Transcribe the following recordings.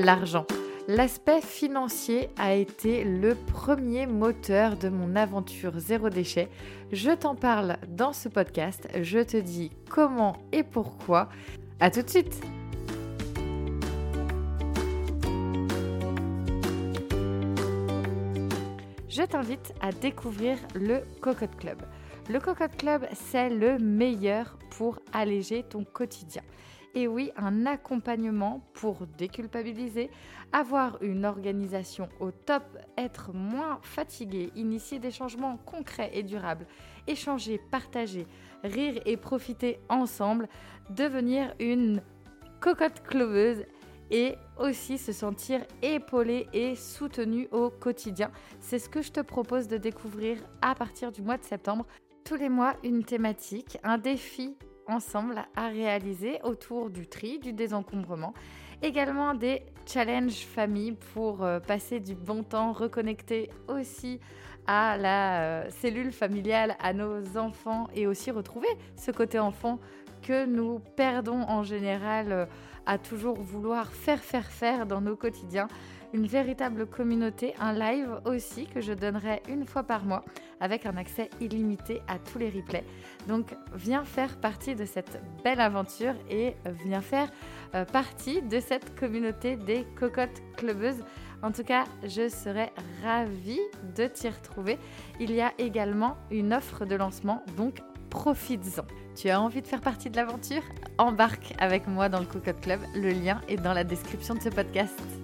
l'argent. L'aspect financier a été le premier moteur de mon aventure zéro déchet. Je t'en parle dans ce podcast, je te dis comment et pourquoi. A tout de suite Je t'invite à découvrir le Cocotte Club. Le Cocotte Club, c'est le meilleur pour alléger ton quotidien. Et oui, un accompagnement pour déculpabiliser, avoir une organisation au top, être moins fatigué, initier des changements concrets et durables, échanger, partager, rire et profiter ensemble, devenir une cocotte cloveuse et aussi se sentir épaulé et soutenu au quotidien. C'est ce que je te propose de découvrir à partir du mois de septembre. Tous les mois, une thématique, un défi ensemble à réaliser autour du tri, du désencombrement. Également des challenges famille pour euh, passer du bon temps, reconnecter aussi à la euh, cellule familiale, à nos enfants et aussi retrouver ce côté enfant que nous perdons en général euh, à toujours vouloir faire, faire, faire dans nos quotidiens une véritable communauté, un live aussi que je donnerai une fois par mois avec un accès illimité à tous les replays. Donc viens faire partie de cette belle aventure et viens faire euh, partie de cette communauté des cocottes clubeuses. En tout cas, je serais ravie de t'y retrouver. Il y a également une offre de lancement, donc profites-en. Tu as envie de faire partie de l'aventure? Embarque avec moi dans le Cocotte Club. Le lien est dans la description de ce podcast.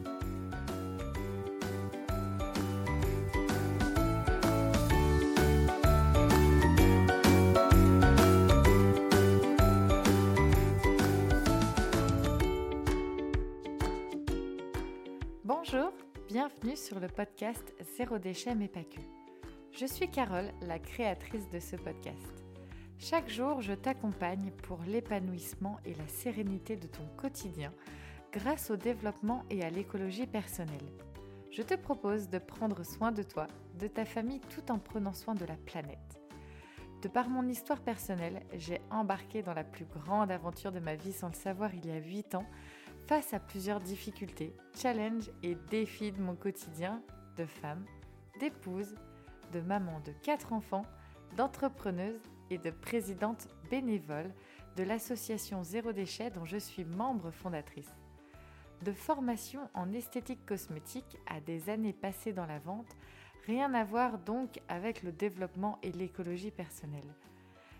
Bonjour, bienvenue sur le podcast Zéro déchet mais pas. Je suis Carole, la créatrice de ce podcast. Chaque jour, je t'accompagne pour l'épanouissement et la sérénité de ton quotidien grâce au développement et à l'écologie personnelle. Je te propose de prendre soin de toi, de ta famille tout en prenant soin de la planète. De par mon histoire personnelle, j'ai embarqué dans la plus grande aventure de ma vie sans le savoir il y a 8 ans face à plusieurs difficultés, challenges et défis de mon quotidien de femme, d'épouse, de maman de quatre enfants, d'entrepreneuse et de présidente bénévole de l'association Zéro Déchet dont je suis membre fondatrice. De formation en esthétique cosmétique à des années passées dans la vente, rien à voir donc avec le développement et l'écologie personnelle.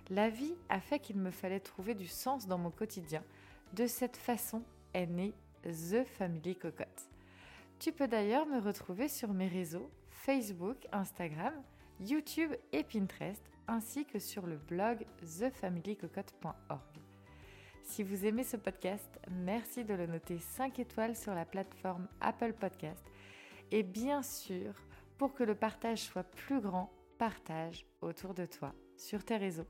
La vie a fait qu'il me fallait trouver du sens dans mon quotidien. De cette façon, née The Family Cocotte. Tu peux d'ailleurs me retrouver sur mes réseaux Facebook, Instagram, YouTube et Pinterest, ainsi que sur le blog thefamilycocotte.org. Si vous aimez ce podcast, merci de le noter 5 étoiles sur la plateforme Apple Podcast. Et bien sûr, pour que le partage soit plus grand, partage autour de toi, sur tes réseaux.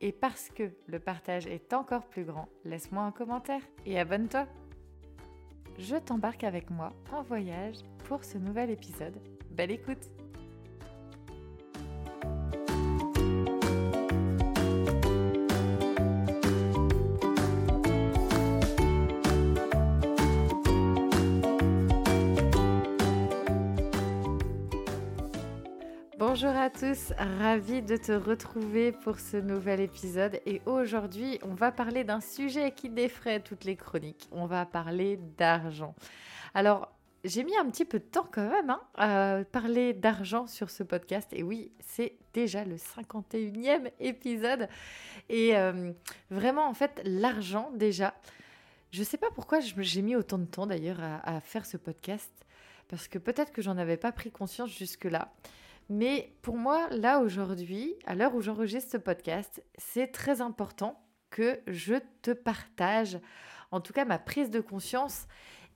Et parce que le partage est encore plus grand, laisse-moi un commentaire et abonne-toi. Je t'embarque avec moi en voyage pour ce nouvel épisode. Belle écoute Bonjour à tous, ravi de te retrouver pour ce nouvel épisode. Et aujourd'hui on va parler d'un sujet qui défraie toutes les chroniques, on va parler d'argent. Alors j'ai mis un petit peu de temps quand même hein, à parler d'argent sur ce podcast. Et oui c'est déjà le 51e épisode. Et euh, vraiment en fait l'argent déjà, je ne sais pas pourquoi j'ai mis autant de temps d'ailleurs à, à faire ce podcast. Parce que peut-être que j'en avais pas pris conscience jusque là. Mais pour moi, là aujourd'hui, à l'heure où j'enregistre ce podcast, c'est très important que je te partage, en tout cas ma prise de conscience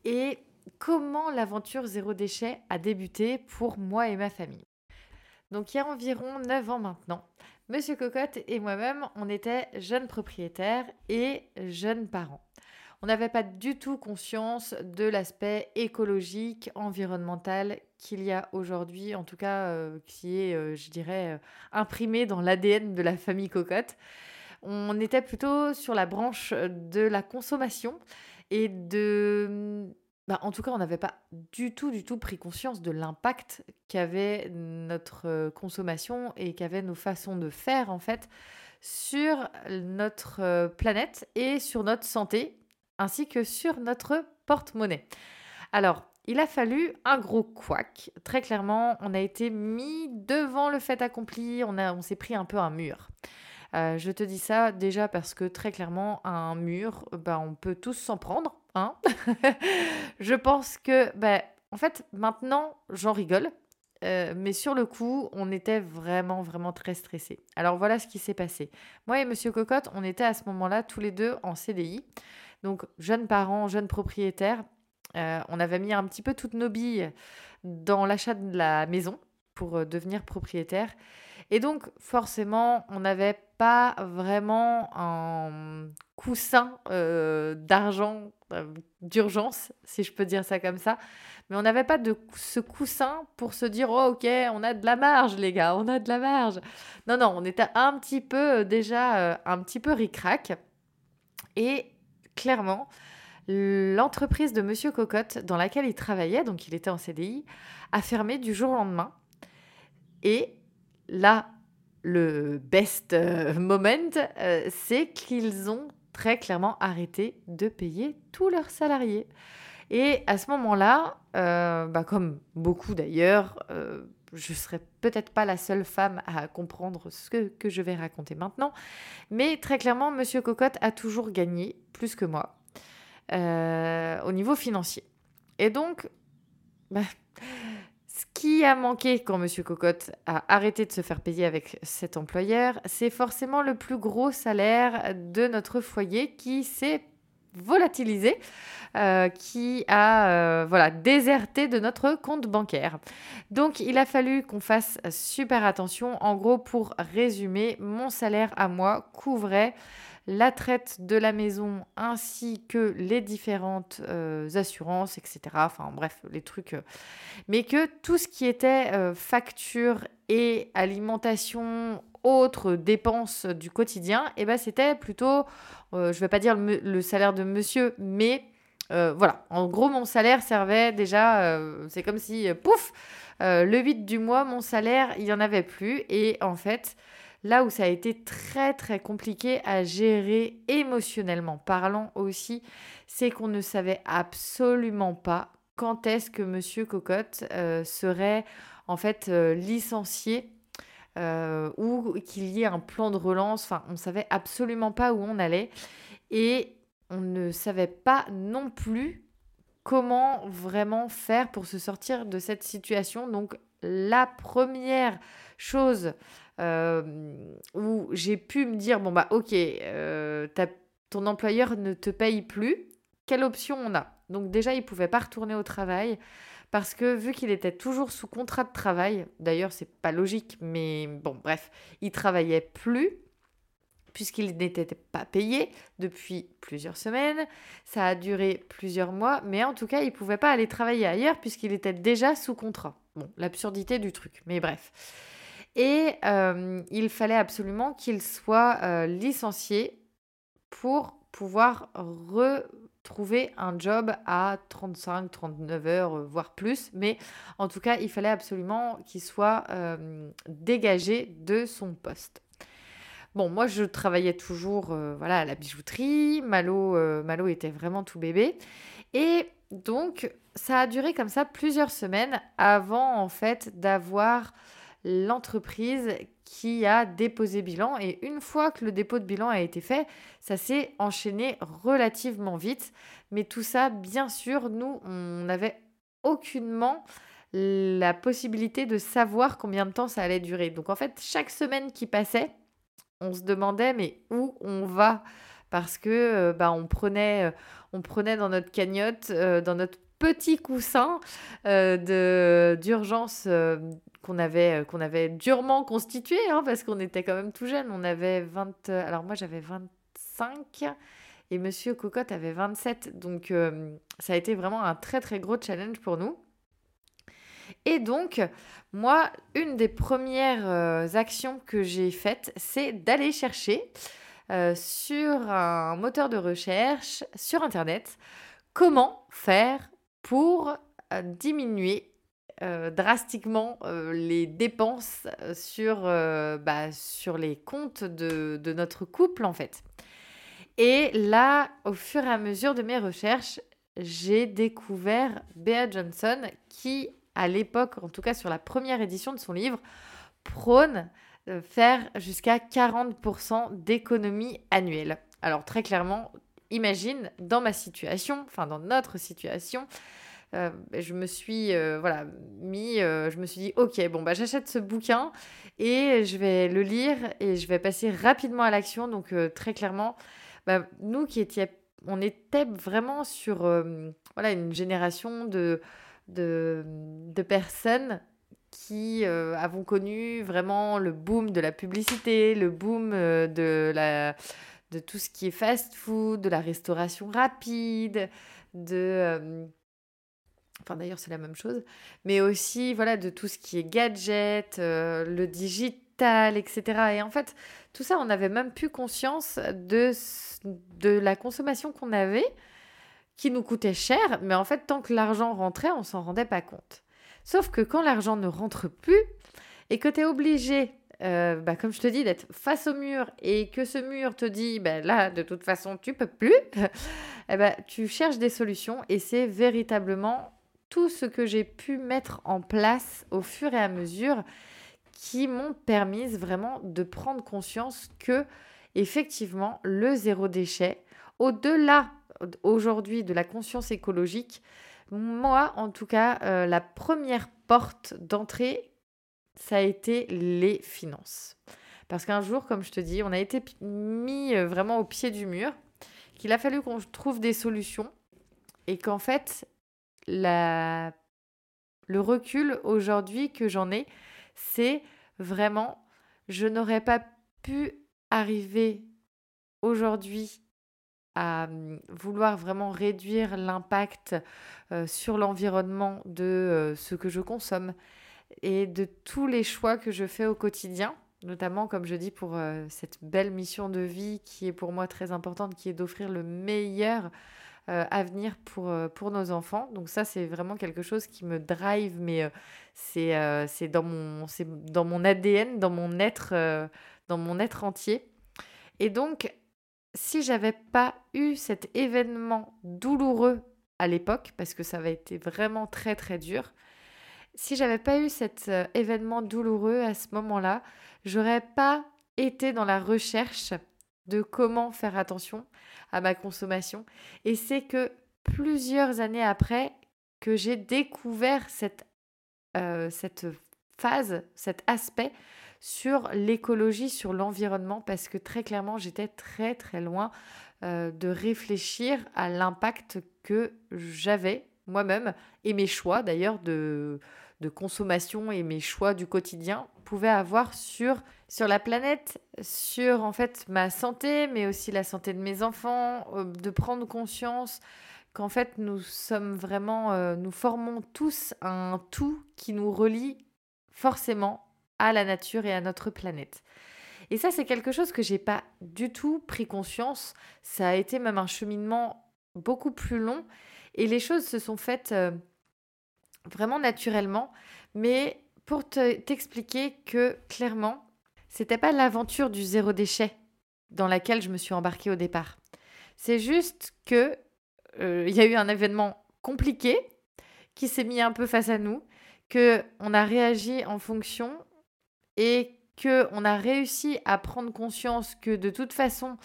et comment l'aventure zéro déchet a débuté pour moi et ma famille. Donc il y a environ 9 ans maintenant, Monsieur Cocotte et moi-même, on était jeunes propriétaires et jeunes parents. On n'avait pas du tout conscience de l'aspect écologique, environnemental qu'il y a aujourd'hui, en tout cas euh, qui est, euh, je dirais, euh, imprimé dans l'ADN de la famille Cocotte. On était plutôt sur la branche de la consommation et de bah, en tout cas, on n'avait pas du tout, du tout pris conscience de l'impact qu'avait notre consommation et qu'avaient nos façons de faire, en fait, sur notre planète et sur notre santé, ainsi que sur notre porte-monnaie. Alors, il a fallu un gros couac. Très clairement, on a été mis devant le fait accompli, on, on s'est pris un peu un mur. Euh, je te dis ça déjà parce que très clairement, un mur, bah, on peut tous s'en prendre. Hein je pense que, bah, en fait, maintenant, j'en rigole. Euh, mais sur le coup, on était vraiment, vraiment très stressés. Alors voilà ce qui s'est passé. Moi et Monsieur Cocotte, on était à ce moment-là tous les deux en CDI. Donc, jeunes parents, jeunes propriétaires. Euh, on avait mis un petit peu toutes nos billes dans l'achat de la maison pour devenir propriétaire. Et donc, forcément, on n'avait pas vraiment un coussin euh, d'argent euh, d'urgence, si je peux dire ça comme ça. Mais on n'avait pas de ce coussin pour se dire oh ok on a de la marge les gars on a de la marge. Non non on était un petit peu euh, déjà un petit peu ricrac et clairement l'entreprise de Monsieur Cocotte dans laquelle il travaillait donc il était en CDI a fermé du jour au lendemain et là, le best euh, moment, euh, c'est qu'ils ont très clairement arrêté de payer tous leurs salariés. Et à ce moment-là, euh, bah comme beaucoup d'ailleurs, je ne serai peut-être pas la seule femme à comprendre ce que, je vais raconter maintenant, mais très clairement, Monsieur Cocotte a toujours gagné plus que moi au niveau financier. Et donc, bah, ce qui a manqué quand Monsieur Cocotte a arrêté de se faire payer avec cet employeur, c'est forcément le plus gros salaire de notre foyer qui s'est volatilisé, euh, qui a euh, voilà déserté de notre compte bancaire. Donc il a fallu qu'on fasse super attention. En gros, pour résumer, mon salaire à moi couvrait la traite de la maison ainsi que les différentes euh, assurances, etc. Enfin bref, les trucs. Mais que tout ce qui était facture et alimentation, dépenses du quotidien, et eh ben, c'était plutôt, je ne vais pas dire le, salaire de monsieur, mais voilà, en gros, mon salaire servait déjà, c'est comme si, pouf, le 8 du mois, mon salaire, il n'y en avait plus. Et en fait, Là où ça a été très très compliqué à gérer émotionnellement parlant aussi, c'est qu'on ne savait absolument pas quand est-ce que Monsieur Cocotte euh, serait en fait euh, licencié euh, ou qu'il y ait un plan de relance. Enfin, on ne savait absolument pas où on allait et on ne savait pas non plus comment vraiment faire pour se sortir de cette situation. Donc la première chose euh, où j'ai pu me dire bon bah ok, euh, ton employeur ne te paye plus, quelle option on a? Donc déjà, il pouvait pas retourner au travail parce que vu qu'il était toujours sous contrat de travail, d'ailleurs c'est pas logique, mais bon bref, il travaillait plus puisqu'il n'était pas payé depuis plusieurs semaines. Ça a duré plusieurs mois, mais en tout cas, il pouvait pas aller travailler ailleurs puisqu'il était déjà sous contrat. Bon, l'absurdité du truc, mais bref. Et euh, il fallait absolument qu'il soit euh, licencié pour pouvoir retrouver un job à 35, 39 heures, euh, voire plus. Mais en tout cas, il fallait absolument qu'il soit dégagé de son poste. Bon, moi, je travaillais toujours voilà, à la bijouterie. Malo, Malo était vraiment tout bébé. Et donc, ça a duré comme ça plusieurs semaines avant, en fait, d'avoir l'entreprise qui a déposé bilan. Et une fois que le dépôt de bilan a été fait, ça s'est enchaîné relativement vite. Mais tout ça, bien sûr, nous, on n'avait aucunement la possibilité de savoir combien de temps ça allait durer. Donc en fait, chaque semaine qui passait, on se demandait mais où on va? Parce que euh, bah, on prenait euh, on prenait dans notre cagnotte euh, dans notre petit coussin de d'urgence euh, qu'on avait durement constitué, hein, parce qu'on était quand même tout jeune. On avait 20... Euh, alors moi, j'avais 25 et Monsieur Cocotte avait 27. Donc, euh, ça a été vraiment un très, très gros challenge pour nous. Et donc, moi, une des premières actions que j'ai faites, c'est d'aller chercher sur un moteur de recherche sur Internet comment faire pour diminuer euh, drastiquement euh, les dépenses sur, bah, sur les comptes de, de, notre couple en fait. Et là, au fur et à mesure de mes recherches, j'ai découvert Bea Johnson qui, à l'époque, en tout cas sur la première édition de son livre, prône faire jusqu'à 40% d'économie annuelle. Alors très clairement, imagine dans ma situation, enfin dans notre situation, euh, je me suis euh, voilà mis, euh, je me suis dit ok bon bah j'achète ce bouquin et je vais le lire et je vais passer rapidement à l'action. Donc très clairement, bah, nous qui étions, on était vraiment sur voilà une génération de de, de personnes qui avons connu vraiment le boom de la publicité, le boom de la de tout ce qui est fast-food, de la restauration rapide, de... enfin d'ailleurs c'est la même chose, mais aussi voilà de tout ce qui est gadget, euh, le digital, etc. Et en fait, tout ça, on n'avait même plus conscience de, de la consommation qu'on avait, qui nous coûtait cher, mais en fait, tant que l'argent rentrait, on s'en rendait pas compte. Sauf que quand l'argent ne rentre plus, et que tu es obligé euh, bah, comme je te dis, d'être face au mur et que ce mur te dit, bah, là, de toute façon, tu peux plus, eh ben, tu cherches des solutions et c'est véritablement tout ce que j'ai pu mettre en place au fur et à mesure qui m'ont permis vraiment de prendre conscience que, effectivement, le zéro déchet, au-delà aujourd'hui de la conscience écologique, moi, en tout cas, euh, la première porte d'entrée ça a été les finances. Parce qu'un jour, comme je te dis, on a été mis euh, vraiment au pied du mur, qu'il a fallu qu'on trouve des solutions et qu'en fait, le recul aujourd'hui que j'en ai, c'est vraiment, je n'aurais pas pu arriver aujourd'hui à hum, vouloir vraiment réduire l'impact euh, sur l'environnement de euh, ce que je consomme, et de tous les choix que je fais au quotidien, notamment comme je dis pour euh, cette belle mission de vie qui est pour moi très importante, qui est d'offrir le meilleur euh, avenir pour, euh, pour nos enfants. Donc ça, c'est vraiment quelque chose qui me drive, mais c'est c'est dans, mon, dans mon ADN, dans mon être, dans mon être entier. Et donc, si j'avais pas eu cet événement douloureux à l'époque, parce que ça avait été vraiment très très dur, si j'avais pas eu cet euh, événement douloureux à ce moment-là, j'aurais pas été dans la recherche de comment faire attention à ma consommation. Et c'est que plusieurs années après que j'ai découvert cette, euh, phase, cet aspect sur l'écologie, sur l'environnement, parce que très clairement, j'étais très très loin euh, de réfléchir à l'impact que j'avais moi-même et mes choix d'ailleurs de, de consommation et mes choix du quotidien pouvaient avoir sur, sur la planète, sur en fait ma santé, mais aussi la santé de mes enfants, euh, de prendre conscience qu'en fait nous sommes vraiment, euh, nous formons tous un tout qui nous relie forcément à la nature et à notre planète. Et ça, c'est quelque chose que j'ai pas du tout pris conscience. Ça a été même un cheminement beaucoup plus long. Et les choses se sont faites euh, vraiment naturellement, mais pour t'expliquer que clairement, c'était pas l'aventure du zéro déchet dans laquelle je me suis embarquée au départ. C'est juste que euh, il y a eu un événement compliqué qui s'est mis un peu face à nous, que on a réagi en fonction et que on a réussi à prendre conscience que de toute façon,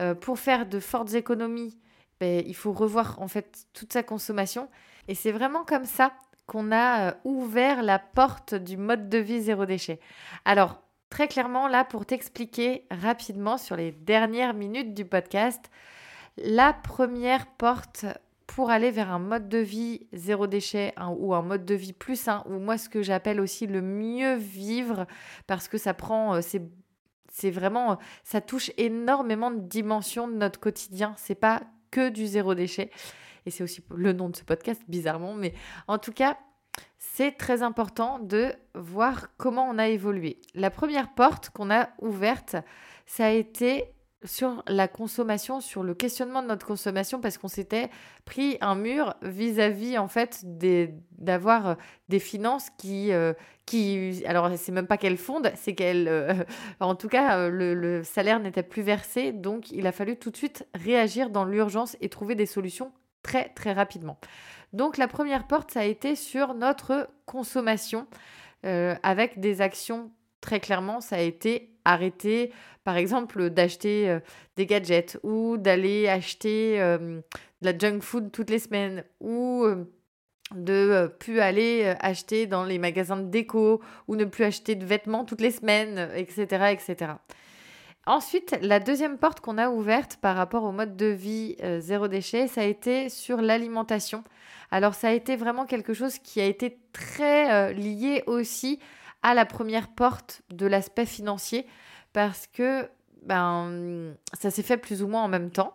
euh, pour faire de fortes économies, ben, il faut revoir en fait toute sa consommation. Et c'est vraiment comme ça qu'on a euh, ouvert la porte du mode de vie zéro déchet. Alors, clairement, là, pour t'expliquer rapidement sur les dernières minutes du podcast, la première porte pour aller vers un mode de vie zéro déchet ou un mode de vie plus sain, ou moi ce que j'appelle aussi le mieux vivre, parce que ça prend, euh, c'est c'est vraiment, ça touche énormément de dimensions de notre quotidien. C'est pas que du zéro déchet. Et c'est aussi le nom de ce podcast, bizarrement, mais en tout cas, c'est très important de voir comment on a évolué. La première porte qu'on a ouverte, ça a été sur la consommation, sur le questionnement de notre consommation, parce qu'on s'était pris un mur vis-à-vis, en fait, d'avoir euh, des finances qui, euh, qui alors c'est même pas qu'elles fondent, c'est qu'elles, euh, en tout cas, le, le salaire n'était plus versé, donc il a fallu tout de suite réagir dans l'urgence et trouver des solutions très, très rapidement. Donc la première porte, ça a été sur notre consommation, avec des actions très clairement, ça a été arrêter, par exemple, d'acheter euh, des gadgets ou d'aller acheter euh, de la junk food toutes les semaines ou euh, de plus aller acheter dans les magasins de déco ou ne plus acheter de vêtements toutes les semaines, etc. etc. Ensuite, la deuxième porte qu'on a ouverte par rapport au mode de vie zéro déchet, ça a été sur l'alimentation. Alors ça a été vraiment quelque chose qui a été très lié aussi à la première porte de l'aspect financier parce que ben, ça s'est fait plus ou moins en même temps.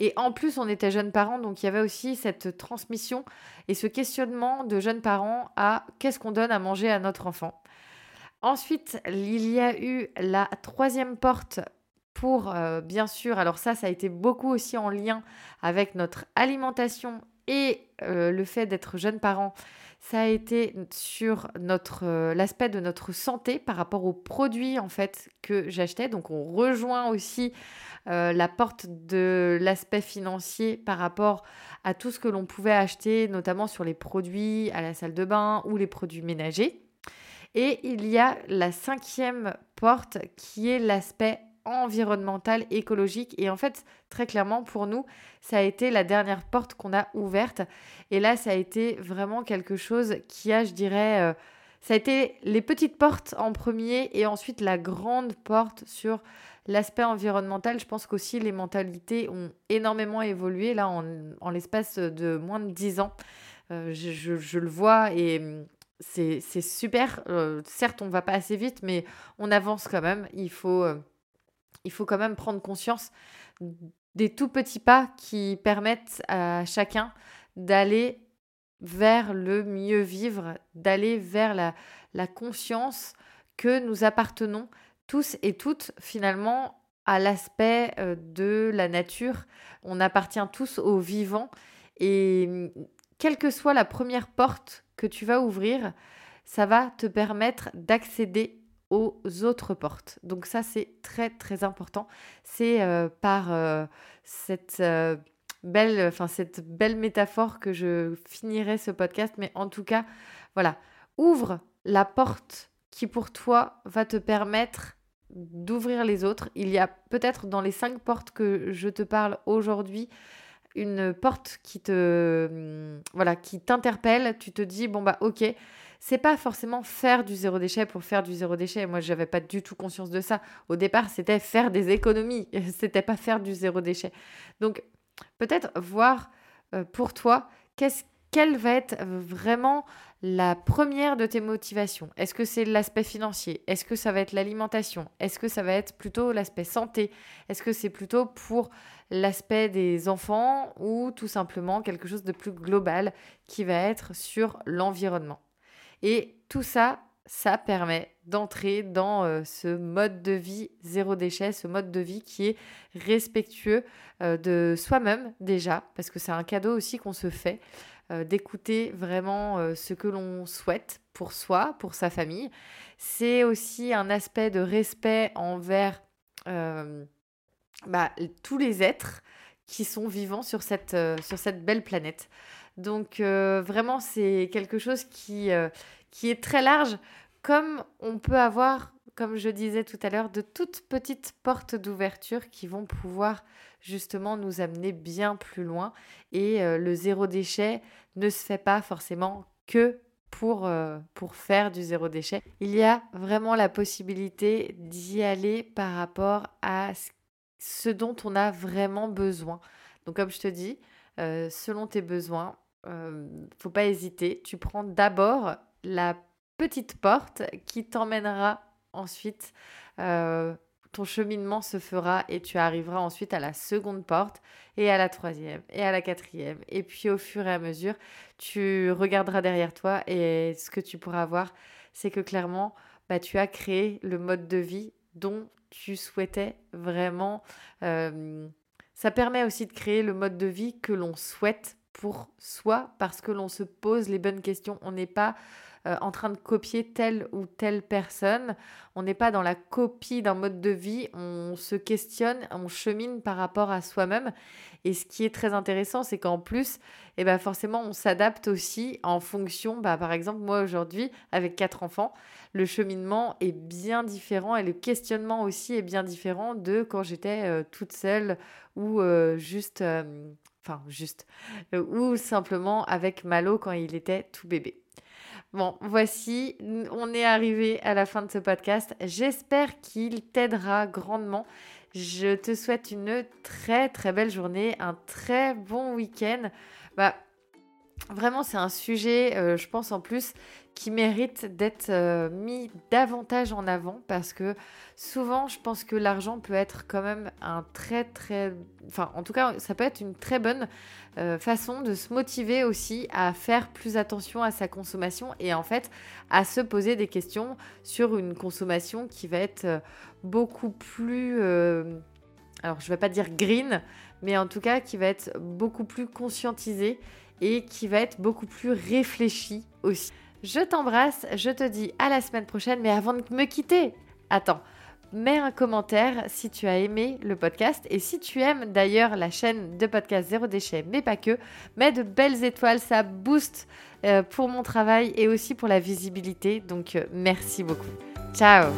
Et en plus, on était jeunes parents, donc il y avait aussi cette transmission et ce questionnement de jeunes parents à qu'est-ce qu'on donne à manger à notre enfant. Ensuite, il y a eu la troisième porte pour, euh, bien sûr, alors ça, ça a été beaucoup aussi en lien avec notre alimentation et euh, le fait d'être jeunes parents ça a été sur notre euh, l'aspect de notre santé par rapport aux produits en fait que j'achetais. Donc on rejoint aussi la porte de l'aspect financier par rapport à tout ce que l'on pouvait acheter, notamment sur les produits à la salle de bain ou les produits ménagers. Et il y a la cinquième porte qui est l'aspect environnementale, écologique. Et en fait, très clairement, pour nous, ça a été la dernière porte qu'on a ouverte. Et là, ça a été vraiment quelque chose qui a, je dirais, euh, ça a été les petites portes en premier et ensuite la grande porte sur l'aspect environnemental. Je pense qu'aussi les mentalités ont énormément évolué là en, l'espace de moins de dix ans. Euh, je, le vois et c'est super. Euh, certes, on va pas assez vite, mais on avance quand même. Il faut il faut quand même prendre conscience des tout petits pas qui permettent à chacun d'aller vers le mieux vivre, d'aller vers la, la conscience que nous appartenons tous et toutes finalement à l'aspect euh, de la nature. On appartient tous au vivant et quelle que soit la première porte que tu vas ouvrir, ça va te permettre d'accéder aux autres portes. Donc ça, c'est très très important. C'est euh, par euh, cette, euh, belle, enfin, cette belle métaphore que je finirai ce podcast. Mais en tout cas, voilà, ouvre la porte qui pour toi va te permettre d'ouvrir les autres. Il y a peut-être dans les cinq portes que je te parle aujourd'hui une porte qui te hum, voilà qui t'interpelle. Tu te dis bon bah ok c'est pas forcément faire du zéro déchet pour faire du zéro déchet. Moi, j'avais pas du tout conscience de ça. Au départ, c'était faire des économies. c'était pas faire du zéro déchet. Donc, peut-être voir euh, pour toi qu'est-ce quelle va être vraiment la première de tes motivations? Est-ce que c'est l'aspect financier? Est-ce que ça va être l'alimentation? Est-ce que ça va être plutôt l'aspect santé? Est-ce que c'est plutôt pour l'aspect des enfants ou tout simplement quelque chose de plus global qui va être sur l'environnement? Et tout ça, ça permet d'entrer dans euh, ce mode de vie zéro déchet, ce mode de vie qui est respectueux euh, de soi-même déjà, parce que c'est un cadeau aussi qu'on se fait, euh, d'écouter vraiment ce que l'on souhaite pour soi, pour sa famille. C'est aussi un aspect de respect envers bah, tous les êtres qui sont vivants sur cette, sur cette belle planète. Donc euh, vraiment, c'est quelque chose qui, euh, qui est très large, comme on peut avoir, comme je disais tout à l'heure, de toutes petites portes d'ouverture qui vont pouvoir justement nous amener bien plus loin. Et euh, le zéro déchet ne se fait pas forcément que pour, pour faire du zéro déchet. Il y a vraiment la possibilité d'y aller par rapport à ce dont on a vraiment besoin. Donc comme je te dis, selon tes besoins, euh, faut pas hésiter. Tu prends d'abord la petite porte qui t'emmènera ensuite. Euh, ton cheminement se fera et tu arriveras ensuite à la seconde porte et à la troisième et à la quatrième. Et puis au fur et à mesure, tu regarderas derrière toi et ce que tu pourras voir, c'est que clairement, bah, tu as créé le mode de vie dont tu souhaitais vraiment. Euh, ça permet aussi de créer le mode de vie que l'on souhaite pour soi parce que l'on se pose les bonnes questions. On n'est pas euh, en train de copier telle ou telle personne. On n'est pas dans la copie d'un mode de vie. On se questionne, on chemine par rapport à soi-même. Et ce qui est très intéressant, c'est qu'en plus, eh ben forcément, on s'adapte aussi en fonction. Bah, par exemple, moi aujourd'hui, avec quatre enfants, le cheminement est bien différent et le questionnement aussi est bien différent de quand j'étais euh, toute seule ou euh, juste, enfin juste, ou simplement avec Malo quand il était tout bébé. Bon, voici, on est arrivé à la fin de ce podcast. J'espère qu'il t'aidera grandement. Je te souhaite une très très belle journée, un très bon week-end. Bah, vraiment, c'est un sujet, euh, je pense en plus, qui mérite d'être euh, mis davantage en avant parce que souvent, je pense que l'argent peut être quand même un très très... Enfin, en tout cas, ça peut être une très bonne euh, façon de se motiver aussi à faire plus attention à sa consommation et en fait à se poser des questions sur une consommation qui va être beaucoup plus... alors, je ne vais pas dire green, mais en tout cas qui va être beaucoup plus conscientisée et qui va être beaucoup plus réfléchie aussi. Je t'embrasse, je te dis à la semaine prochaine, mais avant de me quitter, attends, mets un commentaire si tu as aimé le podcast et si tu aimes d'ailleurs la chaîne de podcast Zéro Déchet, mais pas que, mets de belles étoiles, ça booste euh, pour mon travail et aussi pour la visibilité, donc euh, merci beaucoup. Ciao